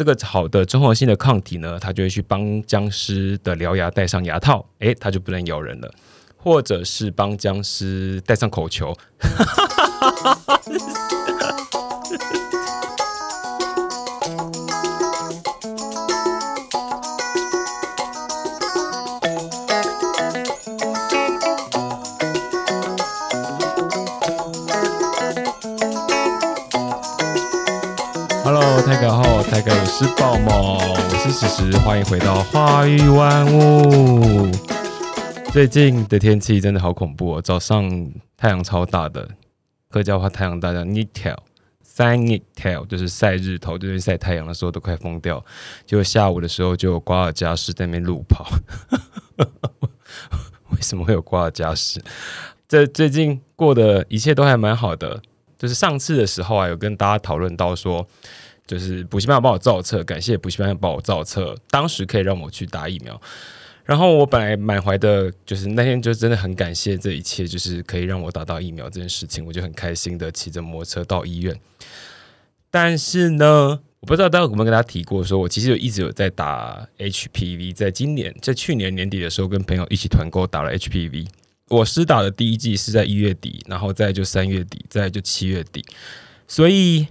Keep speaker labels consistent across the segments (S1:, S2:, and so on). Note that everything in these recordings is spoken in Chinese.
S1: 这个好的综合性的抗体呢，它就会去帮僵尸的獠牙戴上牙套，诶，它就不能咬人了。或者是帮僵尸戴上口球。泰哥好，泰哥我是豹猫，我是石石，欢迎回到花语万物。最近的天气真的好恐怖哦，早上太阳超大的，客家话太阳大叫 n i t e l 三 n i t e l 就是晒日头，就是晒太阳的时候都快疯掉。结果下午的时候就有瓜尔佳氏在那边路跑，为什么会有瓜尔佳氏？这最近过的一切都还蛮好的。就是上次的时候啊，有跟大家讨论到说，就是补习班帮我造册，感谢补习班帮我造册，当时可以让我去打疫苗。然后我本来满怀的，就是那天就真的很感谢这一切，就是可以让我打到疫苗这件事情，我就很开心的骑着摩托车到医院。但是呢，我不知道大家有没有跟大家提过，说我其实有一直有在打 HPV，在今年在去年年底的时候，跟朋友一起团购打了 HPV。我施打的第一季是在一月底，然后再就三月底，再就七月底，所以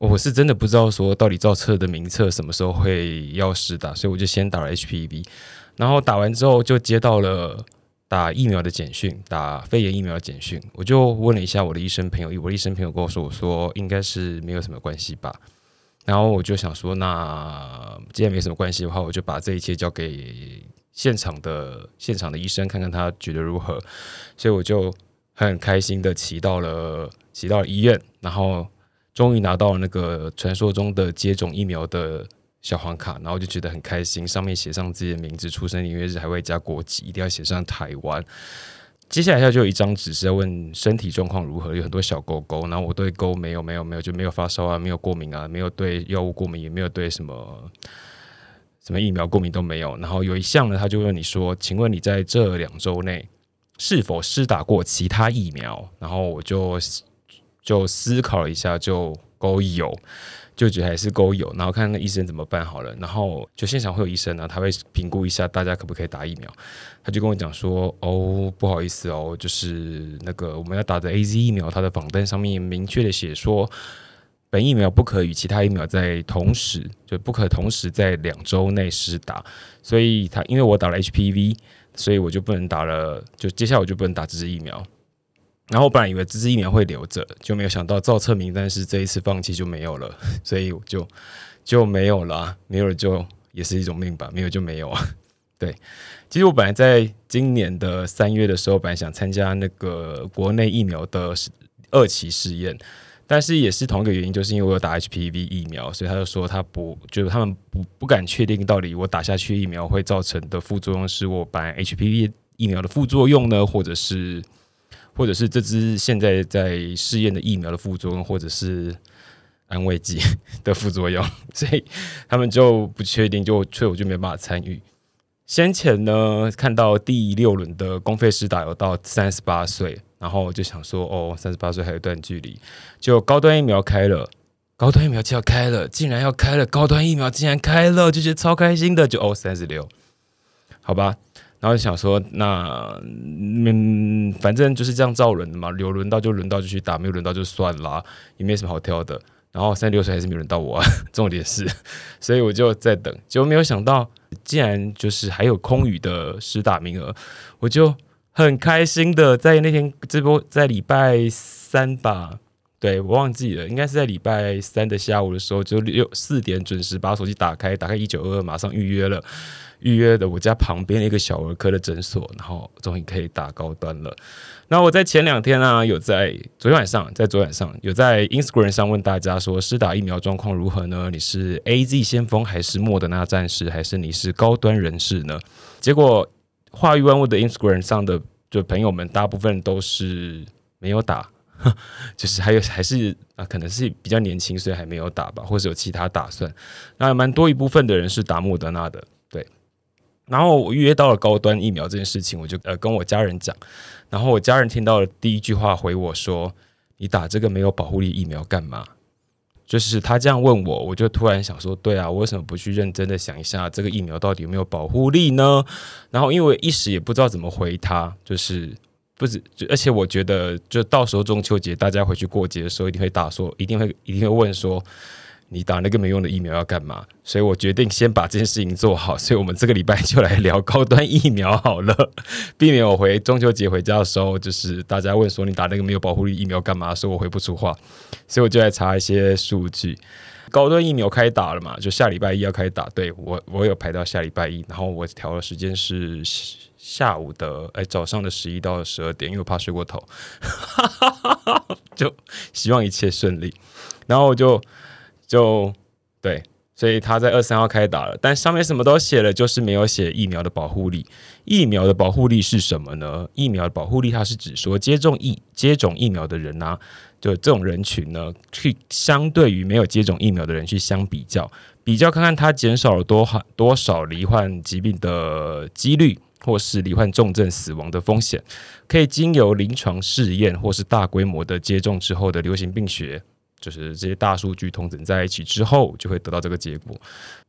S1: 我是真的不知道说到底造册的名册什么时候会要施打，所以我就先打了 HPV，然后打完之后就接到了打疫苗的简讯，打肺炎疫苗的简讯，我就问了一下我的医生朋友，我的医生朋友跟我说，我说应该是没有什么关系吧，然后我就想说，那既然没什么关系的话，我就把这一切交给。现场的现场的医生看看他觉得如何，所以我就很开心的骑到了骑到了医院，然后终于拿到了那个传说中的接种疫苗的小黄卡，然后就觉得很开心，上面写上自己的名字、出生年月日，还会加国籍，一定要写上台湾。接下来他就有一张纸是要问身体状况如何，有很多小勾勾，然后我对勾没有没有没有就没有发烧啊，没有过敏啊，没有对药物过敏，也没有对什么。什么疫苗过敏都没有，然后有一项呢，他就问你说：“请问你在这两周内是否施打过其他疫苗？”然后我就就思考了一下，就勾有，就觉得还是勾有，然后看那医生怎么办好了。然后就现场会有医生呢，他会评估一下大家可不可以打疫苗。他就跟我讲说：“哦，不好意思哦，就是那个我们要打的 A Z 疫苗，它的榜单上面明确的写说。”本疫苗不可与其他疫苗在同时，就不可同时在两周内施打，所以他因为我打了 HPV，所以我就不能打了，就接下来我就不能打这支疫苗。然后我本来以为这支疫苗会留着，就没有想到造册名单是这一次放弃就没有了，所以就就没有了，没有了就也是一种命吧，没有就没有啊。对，其实我本来在今年的三月的时候，本来想参加那个国内疫苗的二期试验。但是也是同一个原因，就是因为我有打 HPV 疫苗，所以他就说他不，就是他们不不敢确定到底我打下去疫苗会造成的副作用是我把 HPV 疫苗的副作用呢，或者是或者是这支现在在试验的疫苗的副作用，或者是安慰剂的副作用，所以他们就不确定，就所以我就没办法参与。先前呢，看到第六轮的公费试打有到三十八岁。然后就想说，哦，三十八岁还有一段距离，就高端疫苗开了，高端疫苗就要开了，竟然要开了，高端疫苗竟然开了，就觉得超开心的，就哦，三十六，好吧。然后想说，那嗯，反正就是这样造轮的嘛，有轮到就轮到就去打，没有轮到就算了，也没什么好挑的。然后三十六岁还是没轮到我，重点是，所以我就在等，结果没有想到，竟然就是还有空余的十打名额，我就。很开心的，在那天直播，在礼拜三吧，对我忘记了，应该是在礼拜三的下午的时候，就六四点准时把手机打开，打开一九二二，马上预约了，预约的我家旁边一个小儿科的诊所，然后终于可以打高端了。那我在前两天啊，有在昨天晚上，在昨晚上有在 Instagram 上问大家说，施打疫苗状况如何呢？你是 A Z 先锋还是莫德纳战士，还是你是高端人士呢？结果。化育万物的 Instagram 上的就朋友们，大部分都是没有打，就是还有还是啊，可能是比较年轻，所以还没有打吧，或者有其他打算。那蛮多一部分的人是打莫德纳的，然后我预约到了高端疫苗这件事情，我就呃跟我家人讲，然后我家人听到了第一句话回我说：“你打这个没有保护力疫苗干嘛？”就是他这样问我，我就突然想说，对啊，我为什么不去认真的想一下这个疫苗到底有没有保护力呢？然后因为一时也不知道怎么回他，就是不止，而且我觉得，就到时候中秋节大家回去过节的时候，一定会打说，一定会一定会问说。你打那个没用的疫苗要干嘛？所以我决定先把这件事情做好。所以我们这个礼拜就来聊高端疫苗好了，避免我回中秋节回家的时候，就是大家问说你打那个没有保护力疫苗干嘛？说我回不出话，所以我就来查一些数据。高端疫苗开打了嘛？就下礼拜一要开始打。对我，我有排到下礼拜一，然后我调的时间是下午的，哎，早上的十一到十二点，因为我怕睡过头，就希望一切顺利。然后我就。就对，所以他在二三号开打了，但上面什么都写了，就是没有写疫苗的保护力。疫苗的保护力是什么呢？疫苗的保护力，它是指说接种疫接种疫苗的人啊，就这种人群呢，去相对于没有接种疫苗的人去相比较，比较看看它减少了多少多少罹患疾病的几率，或是罹患重症死亡的风险，可以经由临床试验或是大规模的接种之后的流行病学。就是这些大数据同整在一起之后，就会得到这个结果。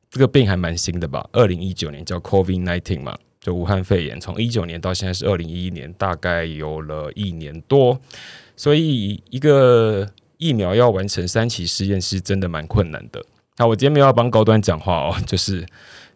S1: 这个病还蛮新的吧？二零一九年叫 COVID nineteen 嘛，就武汉肺炎。从一九年到现在是二零一一年，大概有了一年多。所以一个疫苗要完成三期试验是真的蛮困难的。那我今天没有要帮高端讲话哦，就是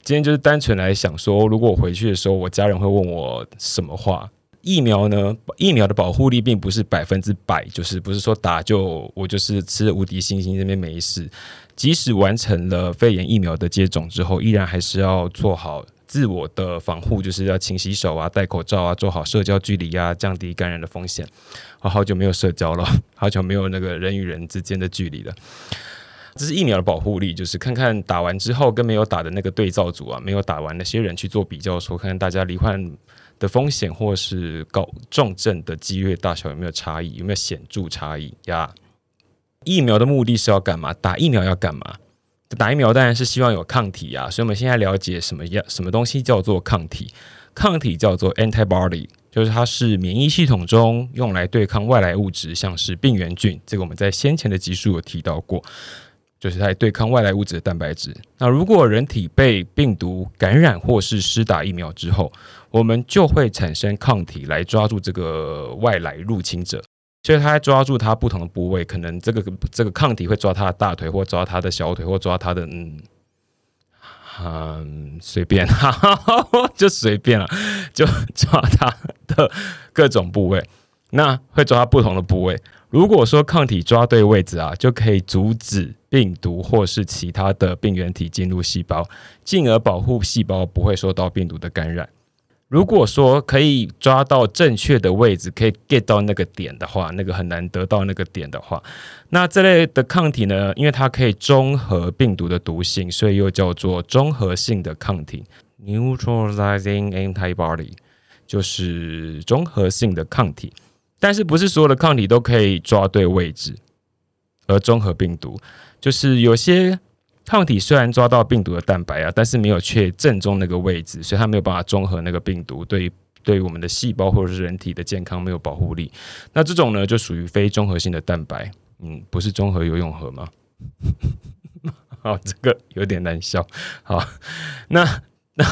S1: 今天就是单纯来想说，如果我回去的时候，我家人会问我什么话？疫苗呢？疫苗的保护力并不是百分之百，就是不是说打就我就是吃无敌星星这边没事。即使完成了肺炎疫苗的接种之后，依然还是要做好自我的防护，就是要勤洗手啊、戴口罩啊、做好社交距离啊，降低感染的风险。我好久没有社交了，好久没有那个人与人之间的距离了。这是疫苗的保护力，就是看看打完之后跟没有打的那个对照组啊，没有打完那些人去做比较，说看看大家罹患。的风险或是高重症的几率大小有没有差异？有没有显著差异呀？疫苗的目的是要干嘛？打疫苗要干嘛？打疫苗当然是希望有抗体呀。所以我们现在了解什么样什么东西叫做抗体？抗体叫做 antibody，就是它是免疫系统中用来对抗外来物质，像是病原菌。这个我们在先前的集数有提到过。就是在对抗外来物质的蛋白质。那如果人体被病毒感染或是施打疫苗之后，我们就会产生抗体来抓住这个外来入侵者。所以它抓住它不同的部位，可能这个这个抗体会抓他的大腿，或抓他的小腿，或抓他的嗯嗯随便，就随便了，就抓他的各种部位。那会抓不同的部位。如果说抗体抓对位置啊，就可以阻止病毒或是其他的病原体进入细胞，进而保护细胞不会受到病毒的感染。如果说可以抓到正确的位置，可以 get 到那个点的话，那个很难得到那个点的话，那这类的抗体呢，因为它可以中和病毒的毒性，所以又叫做综合性的抗体 （neutralizing antibody），就是综合性的抗体。但是不是所有的抗体都可以抓对位置而中和病毒？就是有些抗体虽然抓到病毒的蛋白啊，但是没有确正中那个位置，所以它没有办法中和那个病毒，对对于我们的细胞或者是人体的健康没有保护力。那这种呢，就属于非综合性的蛋白。嗯，不是综合游泳河吗？好，这个有点难笑。好，那那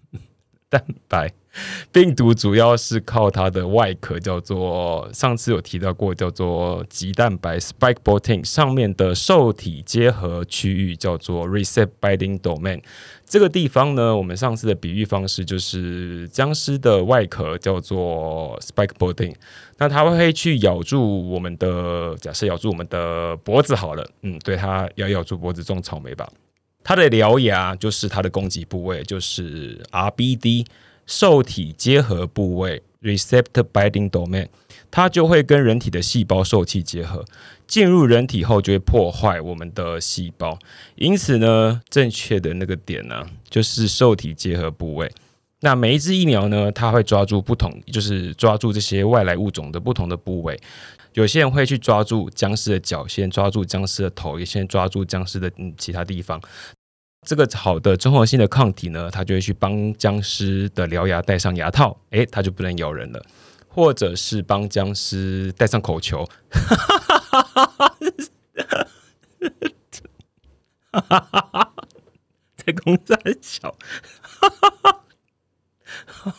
S1: 蛋白。病毒主要是靠它的外壳，叫做上次有提到过，叫做棘蛋白 （spike protein） 上面的受体结合区域叫做 receptor binding domain。这个地方呢，我们上次的比喻方式就是僵尸的外壳叫做 spike protein，那它会去咬住我们的，假设咬住我们的脖子好了，嗯，对，它要咬住脖子种草莓吧。它的獠牙就是它的攻击部位，就是 RBD。受体结合部位 （receptor binding domain），它就会跟人体的细胞受体结合，进入人体后就会破坏我们的细胞。因此呢，正确的那个点呢，就是受体结合部位。那每一只疫苗呢，它会抓住不同，就是抓住这些外来物种的不同的部位。有些人会去抓住僵尸的脚，先抓住僵尸的头，也先抓住僵尸的其他地方。这个好的综合性的抗体呢，它就会去帮僵尸的獠牙戴上牙套，诶，它就不能咬人了；或者是帮僵尸戴上口球，在公山小，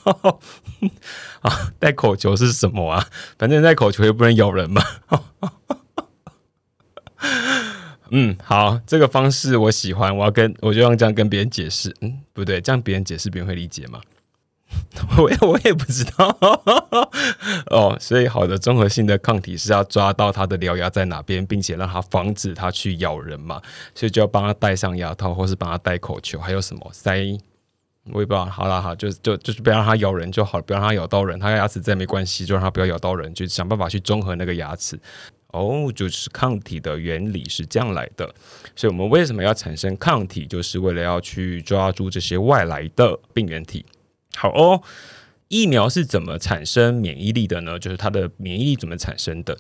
S1: 啊，戴口球是什么啊？反正戴口球又不能咬人嘛。嗯，好，这个方式我喜欢，我要跟我就用这样跟别人解释。嗯，不对，这样别人解释别人会理解吗？我也我也不知道 哦，所以好的综合性的抗体是要抓到它的獠牙在哪边，并且让它防止它去咬人嘛，所以就要帮他戴上牙套，或是帮他戴口球，还有什么塞，我也不知道。好了好，就就就是不要让它咬人就好了，不要让它咬到人，它牙齿再没关系，就让它不要咬到人，就想办法去中和那个牙齿。哦，就是抗体的原理是这样来的，所以我们为什么要产生抗体，就是为了要去抓住这些外来的病原体。好哦，疫苗是怎么产生免疫力的呢？就是它的免疫力怎么产生的？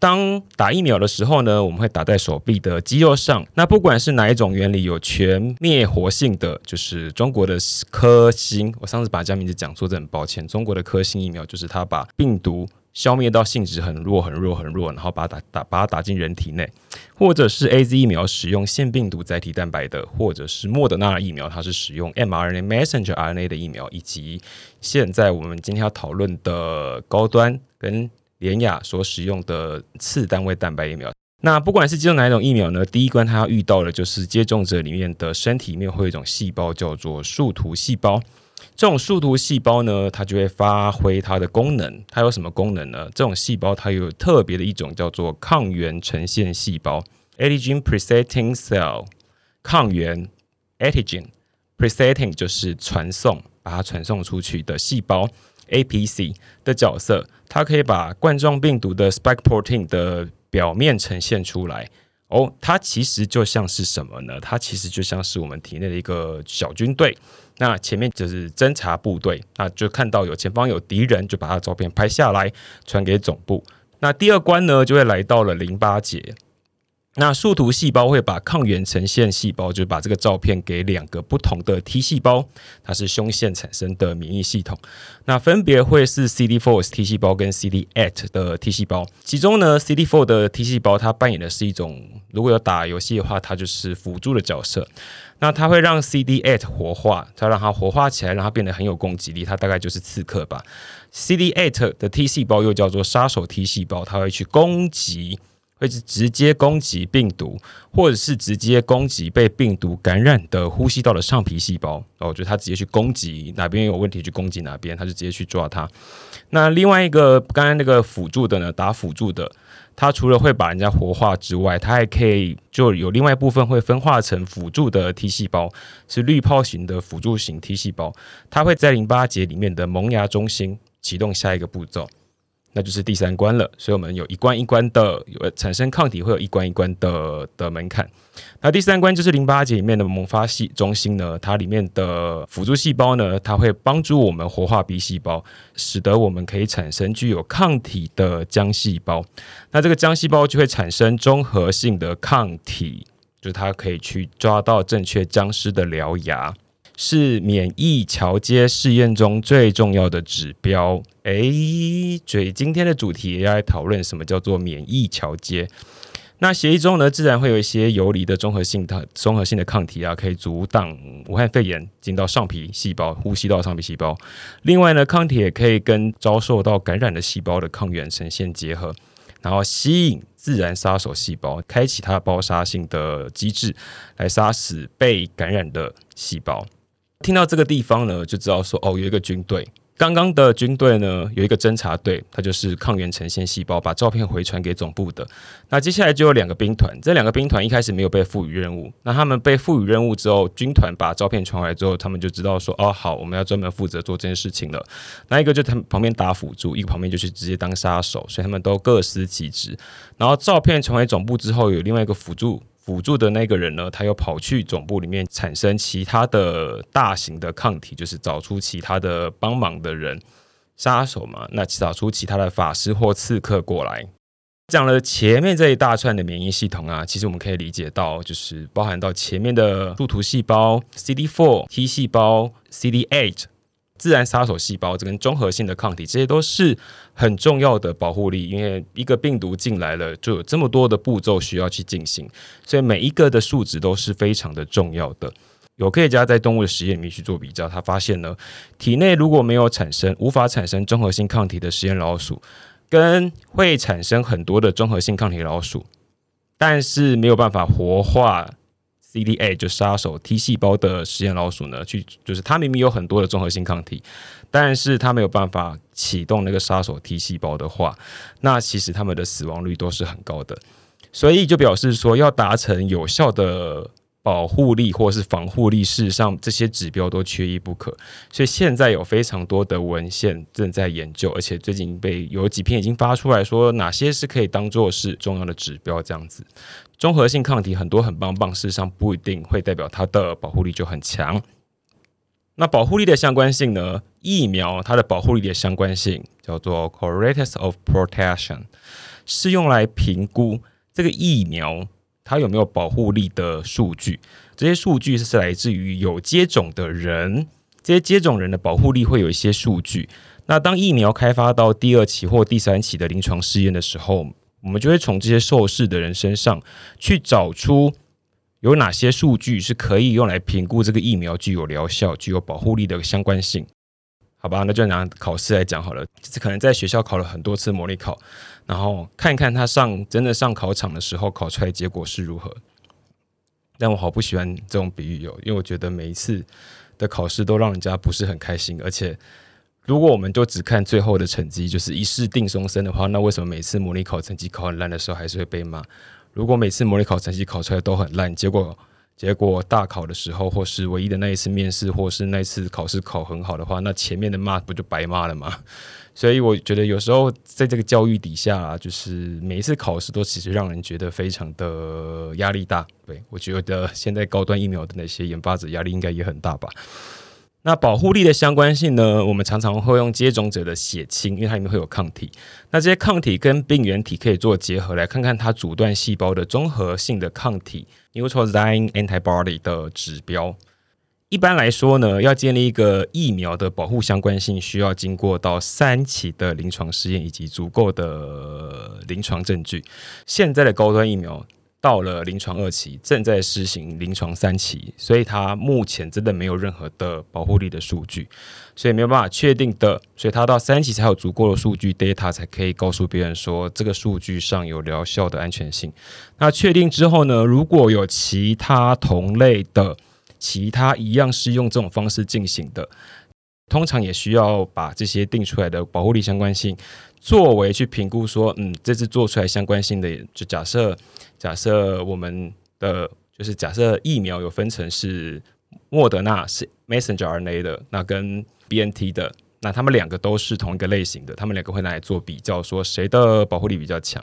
S1: 当打疫苗的时候呢，我们会打在手臂的肌肉上。那不管是哪一种原理有全灭活性的，就是中国的科兴。我上次把家名字讲错，真很抱歉。中国的科兴疫苗就是它把病毒。消灭到性质很弱、很弱、很弱，然后把它打打把它打进人体内，或者是 A Z 疫苗使用腺病毒载体蛋白的，或者是莫德纳疫苗，它是使用 m R N A messenger R N A 的疫苗，以及现在我们今天要讨论的高端跟联雅所使用的次单位蛋白疫苗。那不管是接种哪一种疫苗呢，第一关它要遇到的就是接种者里面的身体里面会有一种细胞叫做树突细胞。这种树突细胞呢，它就会发挥它的功能。它有什么功能呢？这种细胞它有特别的一种叫做抗原呈现细胞 （antigen presenting cell）。抗原 （antigen presenting） 就是传送，把它传送出去的细胞 （APC） 的角色。它可以把冠状病毒的 spike protein 的表面呈现出来。哦，它其实就像是什么呢？它其实就像是我们体内的一个小军队。那前面就是侦察部队，那就看到有前方有敌人，就把他照片拍下来传给总部。那第二关呢，就会来到了淋巴结。那树突细胞会把抗原呈现细胞，就是把这个照片给两个不同的 T 细胞，它是胸腺产生的免疫系统。那分别会是 CD4 T 细胞跟 CD8 的 T 细胞。其中呢，CD4 的 T 细胞它扮演的是一种，如果有打游戏的话，它就是辅助的角色。那它会让 CD8 活化，它让它活化起来，让它变得很有攻击力。它大概就是刺客吧。CD8 的 T 细胞又叫做杀手 T 细胞，它会去攻击。会是直接攻击病毒，或者是直接攻击被病毒感染的呼吸道的上皮细胞。哦，就它直接去攻击哪边有问题，去攻击哪边，它就直接去抓它。那另外一个刚刚那个辅助的呢，打辅助的，它除了会把人家活化之外，它还可以就有另外一部分会分化成辅助的 T 细胞，是滤泡型的辅助型 T 细胞，它会在淋巴结里面的萌芽中心启动下一个步骤。那就是第三关了，所以我们有一关一关的有产生抗体，会有一关一关的的门槛。那第三关就是淋巴结里面的萌发系中心呢，它里面的辅助细胞呢，它会帮助我们活化 B 细胞，使得我们可以产生具有抗体的浆细胞。那这个浆细胞就会产生综合性的抗体，就是它可以去抓到正确僵尸的獠牙。是免疫桥接试验中最重要的指标。诶，所以今天的主题要来讨论什么叫做免疫桥接。那协议中呢，自然会有一些游离的综合性的综合性的抗体啊，可以阻挡武汉肺炎进到上皮细胞、呼吸道上皮细胞。另外呢，抗体也可以跟遭受到感染的细胞的抗原呈现结合，然后吸引自然杀手细胞，开启它包杀性的机制，来杀死被感染的细胞。听到这个地方呢，就知道说哦，有一个军队。刚刚的军队呢，有一个侦察队，它就是抗原呈现细胞，把照片回传给总部的。那接下来就有两个兵团，这两个兵团一开始没有被赋予任务。那他们被赋予任务之后，军团把照片传回来之后，他们就知道说哦，好，我们要专门负责做这件事情了。那一个就他们旁边打辅助，一个旁边就是直接当杀手，所以他们都各司其职。然后照片传回总部之后，有另外一个辅助。辅助的那个人呢，他又跑去总部里面产生其他的大型的抗体，就是找出其他的帮忙的人，杀手嘛，那找出其他的法师或刺客过来。讲了前面这一大串的免疫系统啊，其实我们可以理解到，就是包含到前面的树突细胞、CD4 T 细胞、CD8 自然杀手细胞，这跟综合性的抗体，这些都是很重要的保护力。因为一个病毒进来了，就有这么多的步骤需要去进行，所以每一个的数值都是非常的重要的。有科学家在动物的实验里面去做比较，他发现呢，体内如果没有产生无法产生综合性抗体的实验老鼠，跟会产生很多的综合性抗体老鼠，但是没有办法活化 C D A 就杀手 T 细胞的实验老鼠呢，去就是它明明有很多的综合性抗体，但是它没有办法启动那个杀手 T 细胞的话，那其实它们的死亡率都是很高的，所以就表示说要达成有效的。保护力或是防护力，事实上这些指标都缺一不可。所以现在有非常多的文献正在研究，而且最近被有几篇已经发出来说哪些是可以当做是重要的指标。这样子，综合性抗体很多很棒棒，事实上不一定会代表它的保护力就很强。那保护力的相关性呢？疫苗它的保护力的相关性叫做 correlates of protection，是用来评估这个疫苗。它有没有保护力的数据？这些数据是来自于有接种的人，这些接种人的保护力会有一些数据。那当疫苗开发到第二期或第三期的临床试验的时候，我们就会从这些受试的人身上去找出有哪些数据是可以用来评估这个疫苗具有疗效、具有保护力的相关性。好吧，那就拿考试来讲好了。这次可能在学校考了很多次模拟考，然后看看他上真的上考场的时候考出来结果是如何。但我好不喜欢这种比喻哦，因为我觉得每一次的考试都让人家不是很开心。而且，如果我们就只看最后的成绩，就是一试定终身的话，那为什么每次模拟考成绩考很烂的时候还是会被骂？如果每次模拟考成绩考出来都很烂，结果？结果大考的时候，或是唯一的那一次面试，或是那一次考试考很好的话，那前面的骂不就白骂了吗？所以我觉得有时候在这个教育底下，就是每一次考试都其实让人觉得非常的压力大。对我觉得现在高端疫苗的那些研发者压力应该也很大吧。那保护力的相关性呢？我们常常会用接种者的血清，因为它里面会有抗体。那这些抗体跟病原体可以做结合，来看看它阻断细胞的综合性的抗体 （neutralizing antibody） 的指标。一般来说呢，要建立一个疫苗的保护相关性，需要经过到三期的临床试验以及足够的临床证据。现在的高端疫苗。到了临床二期，正在施行临床三期，所以它目前真的没有任何的保护力的数据，所以没有办法确定的，所以它到三期才有足够的数据 data 才可以告诉别人说这个数据上有疗效的安全性。那确定之后呢，如果有其他同类的、其他一样是用这种方式进行的，通常也需要把这些定出来的保护力相关性作为去评估说，嗯，这次做出来相关性的，就假设。假设我们的就是假设疫苗有分成是莫德纳是 messenger RNA 的，那跟 BNT 的，那他们两个都是同一个类型的，他们两个会拿来做比较，说谁的保护力比较强。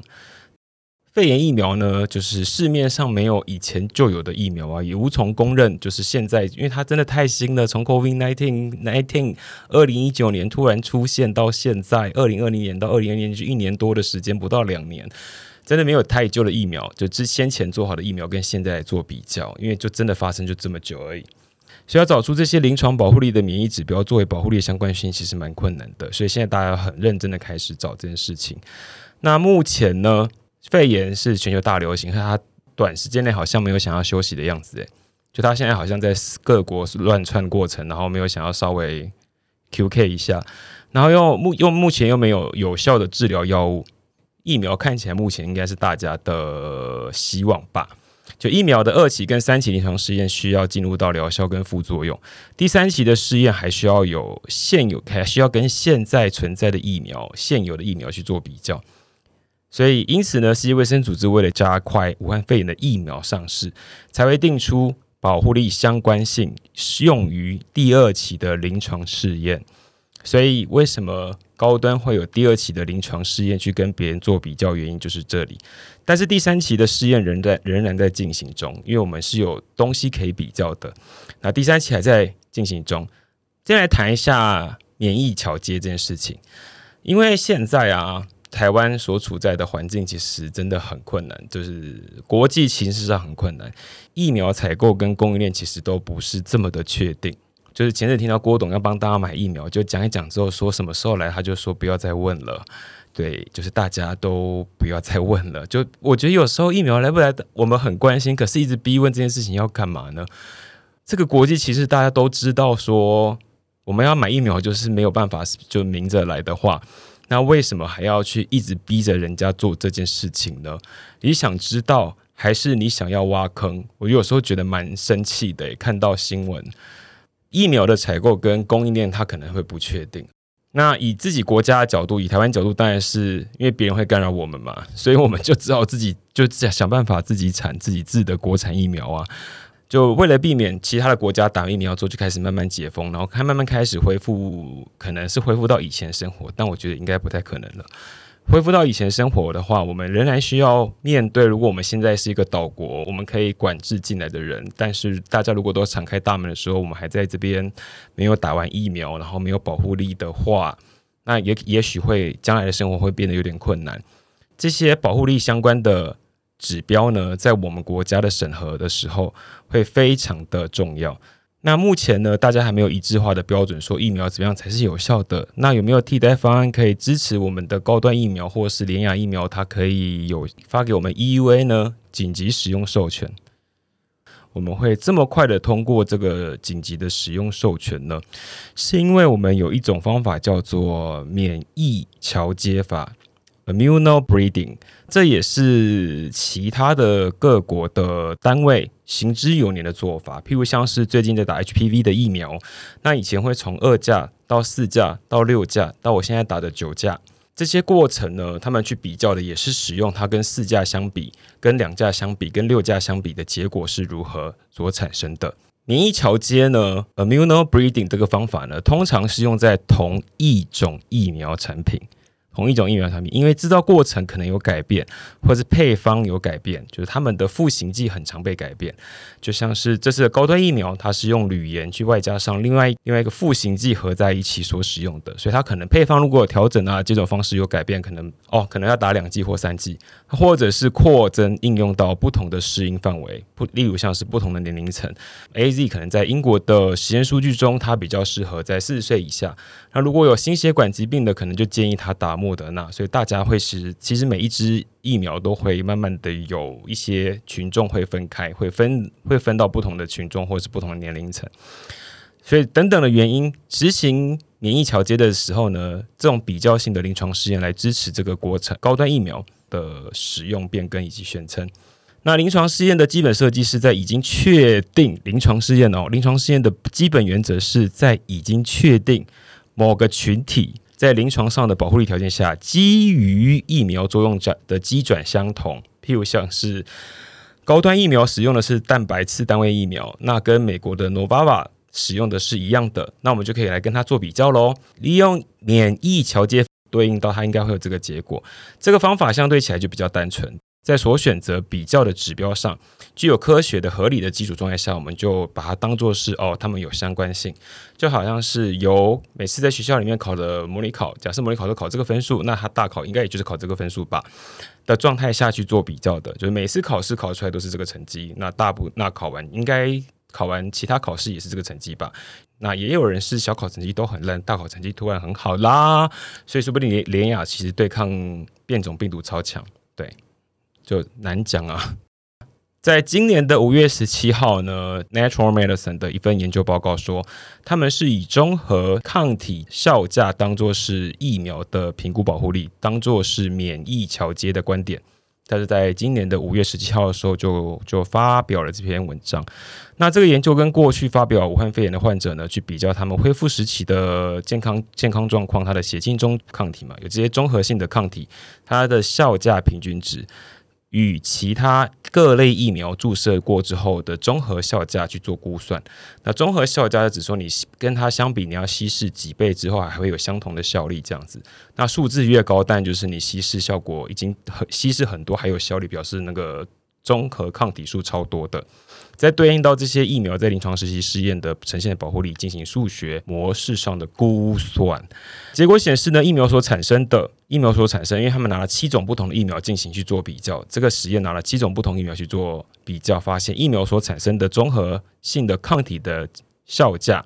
S1: 肺炎疫苗呢，就是市面上没有以前就有的疫苗啊，也无从公认。就是现在，因为它真的太新了，从 COVID nineteen nineteen 二零一九年突然出现到现在二零二零年到二零二年就一年多的时间，不到两年。真的没有太旧的疫苗，就之先前做好的疫苗跟现在做比较，因为就真的发生就这么久而已，所以要找出这些临床保护力的免疫指标作为保护力的相关性，其实蛮困难的。所以现在大家很认真的开始找这件事情。那目前呢，肺炎是全球大流行，它短时间内好像没有想要休息的样子，诶，就它现在好像在各国乱窜过程，然后没有想要稍微 QK 一下，然后又目又目前又没有有效的治疗药物。疫苗看起来目前应该是大家的希望吧。就疫苗的二期跟三期临床试验需要进入到疗效跟副作用，第三期的试验还需要有现有，还需要跟现在存在的疫苗、现有的疫苗去做比较。所以，因此呢，世界卫生组织为了加快武汉肺炎的疫苗上市，才会定出保护力相关性用于第二期的临床试验。所以，为什么？高端会有第二期的临床试验去跟别人做比较，原因就是这里。但是第三期的试验仍在仍然在进行中，因为我们是有东西可以比较的。那第三期还在进行中。先来谈一下免疫桥接这件事情，因为现在啊，台湾所处在的环境其实真的很困难，就是国际形势上很困难，疫苗采购跟供应链其实都不是这么的确定。就是前阵听到郭董要帮大家买疫苗，就讲一讲之后说什么时候来，他就说不要再问了。对，就是大家都不要再问了。就我觉得有时候疫苗来不来，我们很关心，可是一直逼问这件事情要干嘛呢？这个国际其实大家都知道，说我们要买疫苗就是没有办法就明着来的话，那为什么还要去一直逼着人家做这件事情呢？你想知道，还是你想要挖坑？我有时候觉得蛮生气的，看到新闻，疫苗的采购跟供应链，它可能会不确定。那以自己国家的角度，以台湾角度，当然是因为别人会干扰我们嘛，所以我们就只好自己就想办法自己产自己制的国产疫苗啊。就为了避免其他的国家打疫苗之后就开始慢慢解封，然后开慢慢开始恢复，可能是恢复到以前生活，但我觉得应该不太可能了。恢复到以前生活的话，我们仍然需要面对。如果我们现在是一个岛国，我们可以管制进来的人，但是大家如果都敞开大门的时候，我们还在这边没有打完疫苗，然后没有保护力的话，那也也许会将来的生活会变得有点困难。这些保护力相关的指标呢，在我们国家的审核的时候会非常的重要。那目前呢，大家还没有一致化的标准，说疫苗怎么样才是有效的？那有没有替代方案可以支持我们的高端疫苗，或是联雅疫苗？它可以有发给我们 EUA 呢？紧急使用授权，我们会这么快的通过这个紧急的使用授权呢？是因为我们有一种方法叫做免疫桥接法。Immunobreeding，这也是其他的各国的单位行之有年的做法。譬如像是最近在打 HPV 的疫苗，那以前会从二价到四价到六价，到我现在打的九价，这些过程呢，他们去比较的也是使用它跟四价相比、跟两价相比、跟六价相比的结果是如何所产生的。免疫桥接呢，Immunobreeding 这个方法呢，通常是用在同一种疫苗产品。同一种疫苗产品，因为制造过程可能有改变，或是配方有改变，就是他们的赋形剂很常被改变。就像是这次的高端疫苗，它是用铝盐去外加上另外另外一个赋形剂合在一起所使用的，所以它可能配方如果有调整啊，这种方式有改变，可能哦，可能要打两剂或三剂，或者是扩增应用到不同的适应范围，不，例如像是不同的年龄层，A Z 可能在英国的实验数据中，它比较适合在四十岁以下。那如果有心血管疾病的，可能就建议他打莫德纳。所以大家会是，其实每一支疫苗都会慢慢的有一些群众会分开，会分会分到不同的群众或者是不同的年龄层。所以等等的原因，执行免疫桥接的时候呢，这种比较性的临床试验来支持这个国产高端疫苗的使用变更以及宣称。那临床试验的基本设计是在已经确定临床试验哦，临床试验的基本原则是在已经确定。某个群体在临床上的保护力条件下，基于疫苗作用转的机转相同，譬如像是高端疫苗使用的是蛋白次单位疫苗，那跟美国的 Novava 使用的是一样的，那我们就可以来跟它做比较喽。利用免疫桥接对应到它，应该会有这个结果。这个方法相对起来就比较单纯。在所选择比较的指标上，具有科学的合理的基础状态下，我们就把它当做是哦，它们有相关性，就好像是由每次在学校里面考的模拟考，假设模拟考都考这个分数，那他大考应该也就是考这个分数吧的状态下去做比较的，就是每次考试考出来都是这个成绩，那大部那考完应该考完其他考试也是这个成绩吧？那也有人是小考成绩都很烂，大考成绩突然很好啦，所以说不定连连雅其实对抗变种病毒超强，对。就难讲啊！在今年的五月十七号呢，《Natural Medicine》的一份研究报告说，他们是以综合抗体效价当做是疫苗的评估保护力，当做是免疫桥接的观点。但是在今年的五月十七号的时候，就就发表了这篇文章。那这个研究跟过去发表武汉肺炎的患者呢，去比较他们恢复时期的健康健康状况，他的血清中抗体嘛，有这些综合性的抗体，它的效价平均值。与其他各类疫苗注射过之后的综合效价去做估算，那综合效价只说你跟它相比，你要稀释几倍之后还会有相同的效力这样子。那数字越高，但就是你稀释效果已经很稀释很多，还有效力，表示那个综合抗体数超多的。再对应到这些疫苗在临床实习试验的呈现的保护力进行数学模式上的估算，结果显示呢，疫苗所产生的疫苗所产生，因为他们拿了七种不同的疫苗进行去做比较，这个实验拿了七种不同疫苗去做比较，发现疫苗所产生的综合性的抗体的效价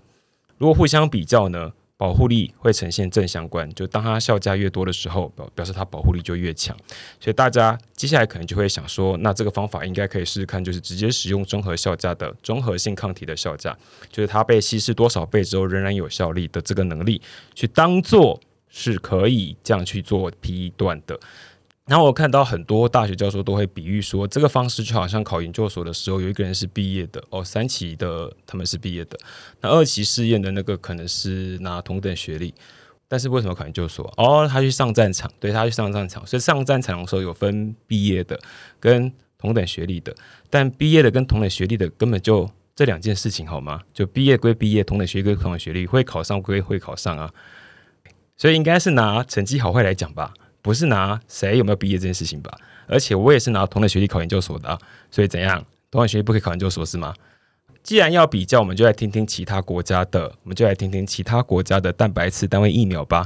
S1: 如果互相比较呢，保护力会呈现正相关。就当它效价越多的时候，表表示它保护力就越强。所以大家接下来可能就会想说，那这个方法应该可以试试看，就是直接使用综合效价的综合性抗体的效价，就是它被稀释多少倍之后仍然有效力的这个能力，去当做是可以这样去做 P 段的。然后我看到很多大学教授都会比喻说，这个方式就好像考研究所的时候，有一个人是毕业的哦，三期的他们是毕业的，那二期试验的那个可能是拿同等学历，但是为什么考研究所？哦，他去上战场，对他去上战场，所以上战场的时候有分毕业的跟同等学历的，但毕业的跟同等学历的根本就这两件事情好吗？就毕业归毕业，同等学历归同等学历，会考上归会考上啊，所以应该是拿成绩好坏来讲吧。不是拿谁有没有毕业这件事情吧？而且我也是拿同等学历考研究所的，所以怎样？同等学历不可以考研究所是吗？既然要比较，我们就来听听其他国家的，我们就来听听其他国家的蛋白质单位疫苗吧。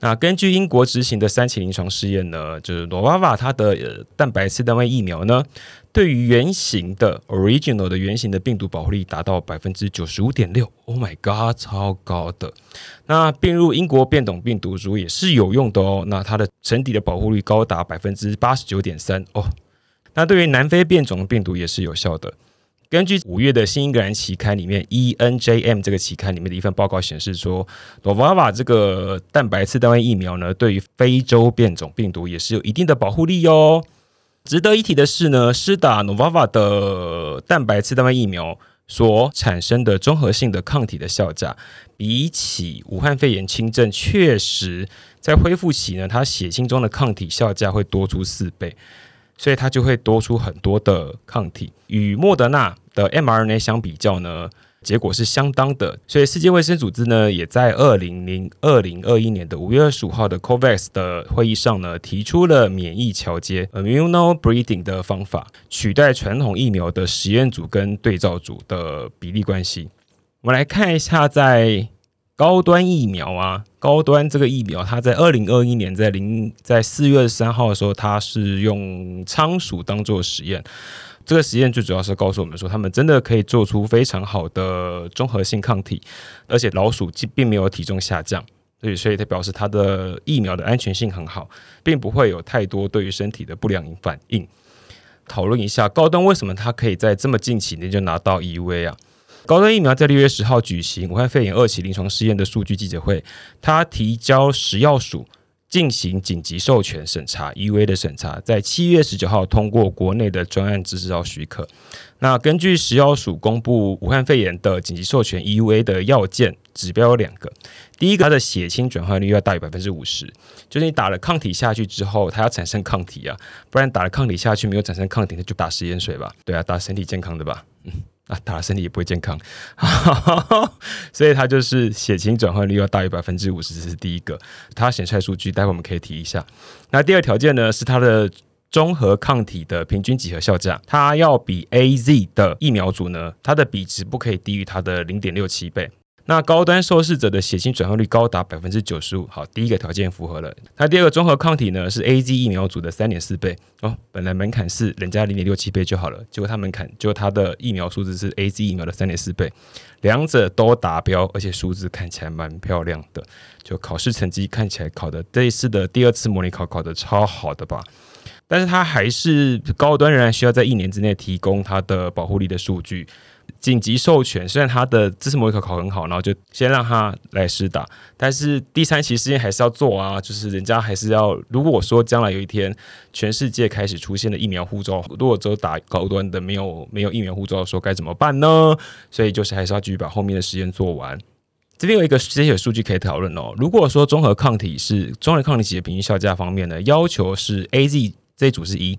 S1: 那根据英国执行的三期临床试验呢，就是诺瓦瓦它的呃蛋白质单位疫苗呢，对于原型的 original 的原型的病毒保护力达到百分之九十五点六，Oh my god，超高的。那并入英国变种病毒株也是有用的哦。那它的整体的保护率高达百分之八十九点三哦。那对于南非变种的病毒也是有效的。根据五月的新英格兰期刊里面，ENJM 这个期刊里面的一份报告显示说，Novava 这个蛋白次单位疫苗呢，对于非洲变种病毒也是有一定的保护力哟。值得一提的是呢，施打 Novava 的蛋白次单位疫苗所产生的综合性的抗体的效价，比起武汉肺炎轻症，确实在恢复期呢，它血清中的抗体效价会多出四倍。所以它就会多出很多的抗体，与莫德纳的 mRNA 相比较呢，结果是相当的。所以世界卫生组织呢，也在二零零二零二一年的五月二十五号的 COVAX 的会议上呢，提出了免疫桥接 （immunobreeding） 的方法，取代传统疫苗的实验组跟对照组的比例关系。我们来看一下在。高端疫苗啊，高端这个疫苗，它在二零二一年在零在四月三号的时候，它是用仓鼠当做实验。这个实验最主要是告诉我们说，他们真的可以做出非常好的综合性抗体，而且老鼠既并没有体重下降，所以所以它表示它的疫苗的安全性很好，并不会有太多对于身体的不良反应。讨论一下高端为什么它可以在这么近期内就拿到 EUA 啊？高端疫苗在六月十号举行武汉肺炎二期临床试验的数据记者会，他提交食药署进行紧急授权审查 （EUA） 的审查，在七月十九号通过国内的专案制造许可。那根据食药署公布武汉肺炎的紧急授权 EUA 的要件指标有两个，第一个它的血清转换率要大于百分之五十，就是你打了抗体下去之后，它要产生抗体啊，不然打了抗体下去没有产生抗体，那就打食盐水吧，对啊，打身体健康的吧，嗯。啊，打了身体也不会健康，所以它就是血清转换率要大于百分之五十，这是第一个。它显出来数据，待会我们可以提一下。那第二条件呢，是它的综合抗体的平均几何效价，它要比 A Z 的疫苗组呢，它的比值不可以低于它的零点六七倍。那高端受试者的血清转换率高达百分之九十五，好，第一个条件符合了。那第二个综合抗体呢是 A Z 疫苗组的三点四倍哦，本来门槛是人家零点六七倍就好了，结果它门槛就它的疫苗数字是 A Z 疫苗的三点四倍，两者都达标，而且数字看起来蛮漂亮的，就考试成绩看起来考的这一次的第二次模拟考考的超好的吧。但是它还是高端仍然需要在一年之内提供它的保护力的数据。紧急授权，虽然他的知识模拟考考很好，然后就先让他来试打，但是第三期试验还是要做啊，就是人家还是要。如果我说将来有一天全世界开始出现了疫苗护照，如果只有打高端的，没有没有疫苗护照的时候该怎么办呢？所以就是还是要继续把后面的实验做完。这边有一个这些数据可以讨论哦。如果说综合抗体是综合抗体企业平均效价方面呢，要求是 A Z 这组是一。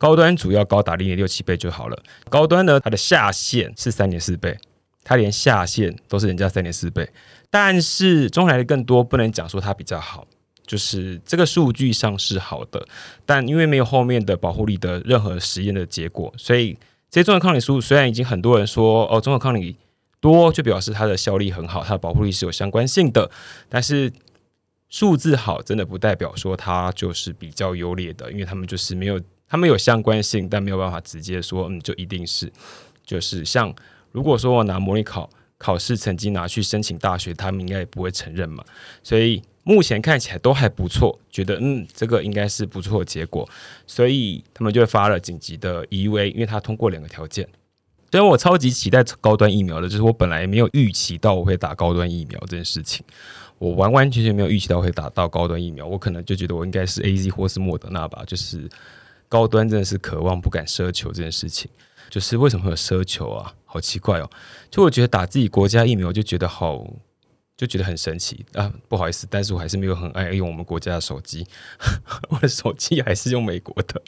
S1: 高端主要高达零点六七倍就好了。高端呢，它的下限是三点四倍，它连下限都是人家三点四倍。但是中来的更多不能讲说它比较好，就是这个数据上是好的，但因为没有后面的保护力的任何实验的结果，所以这些综合抗体数虽然已经很多人说哦，综合抗体多就表示它的效力很好，它的保护力是有相关性的，但是数字好真的不代表说它就是比较优劣的，因为他们就是没有。他们有相关性，但没有办法直接说，嗯，就一定是，就是像如果说我拿模拟考考试成绩拿去申请大学，他们应该也不会承认嘛。所以目前看起来都还不错，觉得嗯，这个应该是不错的结果，所以他们就发了紧急的 EUA，因为他通过两个条件。虽然我超级期待高端疫苗的，就是我本来没有预期到我会打高端疫苗这件事情，我完完全全没有预期到会打到高端疫苗，我可能就觉得我应该是 A Z 或是莫德纳吧，就是高端真的是渴望不敢奢求这件事情，就是为什么会有奢求啊？好奇怪哦！就我觉得打自己国家疫苗就觉得好，就觉得很神奇啊！不好意思，但是我还是没有很爱用我们国家的手机，我的手机还是用美国的。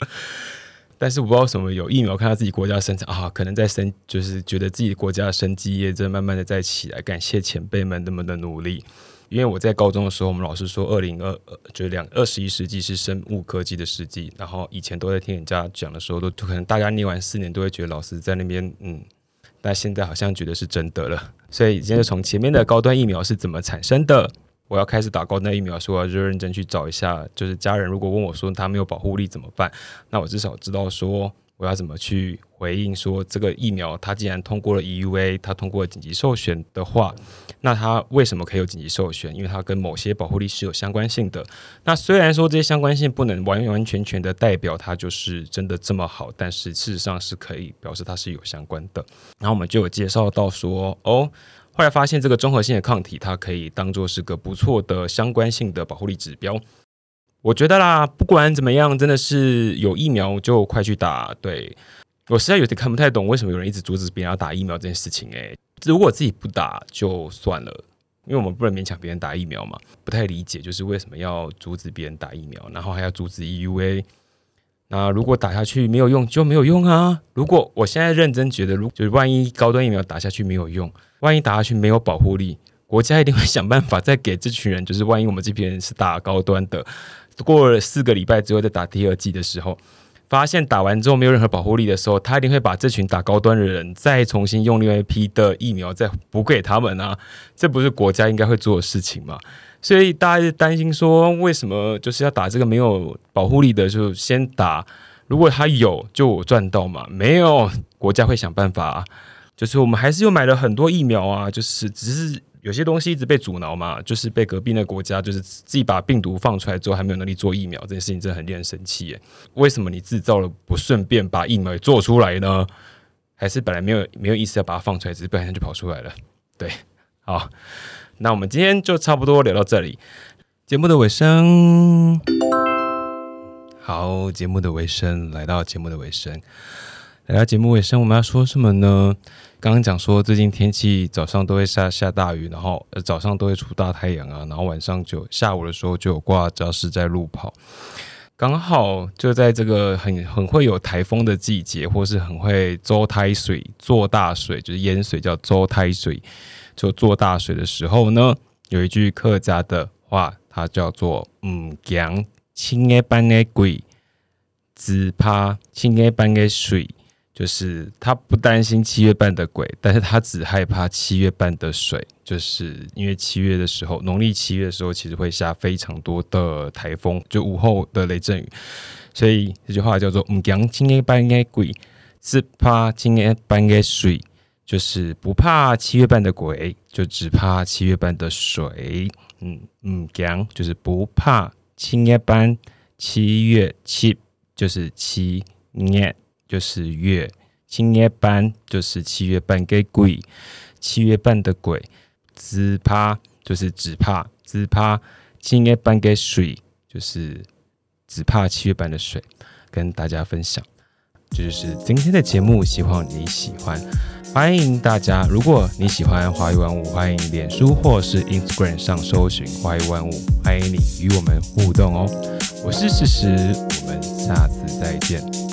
S1: 但是我不知道什么有疫苗看到自己国家生产啊，可能在生就是觉得自己国家的生机业正慢慢的在起来，感谢前辈们那么的努力。因为我在高中的时候，我们老师说二零二就是两二十一世纪是生物科技的世纪，然后以前都在听人家讲的时候，都可能大家念完四年都会觉得老师在那边嗯，但现在好像觉得是真的了。所以今天就从前面的高端疫苗是怎么产生的。我要开始打高端疫苗，说要认真去找一下，就是家人如果问我说他没有保护力怎么办，那我至少知道说我要怎么去回应说这个疫苗它既然通过了 EUA，它通过了紧急授权的话，那它为什么可以有紧急授权？因为它跟某些保护力是有相关性的。那虽然说这些相关性不能完完全全的代表它就是真的这么好，但是事实上是可以表示它是有相关的。然后我们就有介绍到说哦。后来发现，这个综合性的抗体，它可以当做是个不错的相关性的保护力指标。我觉得啦，不管怎么样，真的是有疫苗就快去打。对我实在有点看不太懂，为什么有人一直阻止别人要打疫苗这件事情？诶，如果自己不打就算了，因为我们不能勉强别人打疫苗嘛。不太理解，就是为什么要阻止别人打疫苗，然后还要阻止 EUA。那如果打下去没有用就没有用啊！如果我现在认真觉得，如就是万一高端疫苗打下去没有用，万一打下去没有保护力，国家一定会想办法再给这群人，就是万一我们这批人是打高端的，过了四个礼拜之后再打第二剂的时候，发现打完之后没有任何保护力的时候，他一定会把这群打高端的人再重新用另外一批的疫苗再补给他们啊！这不是国家应该会做的事情吗？所以大家就担心说，为什么就是要打这个没有保护力的，就先打。如果他有，就我赚到嘛。没有，国家会想办法。啊就是我们还是又买了很多疫苗啊，就是只是有些东西一直被阻挠嘛。就是被隔壁那个国家，就是自己把病毒放出来之后，还没有能力做疫苗，这件事情真的很令人生气耶。为什么你制造了不顺便把疫苗也做出来呢？还是本来没有没有意思要把它放出来，只是不小心就跑出来了？对，好。那我们今天就差不多聊到这里，节目的尾声。好，节目的尾声来到节目的尾声，来到节目尾声，我们要说什么呢？刚刚讲说最近天气早上都会下下大雨，然后早上都会出大太阳啊，然后晚上就下午的时候就有挂教室在路跑，刚好就在这个很很会有台风的季节，或是很会周胎水做大水，就是淹水叫周胎水。就做大水的时候呢，有一句客家的话，它叫做“唔惊七月半的鬼，只怕七月半的水”，就是他不担心七月半的鬼，但是他只害怕七月半的水，就是因为七月的时候，农历七月的时候，其实会下非常多的台风，就午后的雷阵雨，所以这句话叫做“唔惊七月半的鬼，只怕七月半的水”。就是不怕七月半的鬼，就只怕七月半的水。嗯嗯，讲就是不怕七月半，七月七就是七月就是月，七月半就是七月半给鬼，七月半的鬼只怕就是只怕只怕七月半给水，就是只怕七月半的水，跟大家分享。这就是今天的节目，希望你喜欢。欢迎大家，如果你喜欢华语万物，欢迎脸书或是 Instagram 上搜寻华语万物，欢迎你与我们互动哦。我是事实，我们下次再见，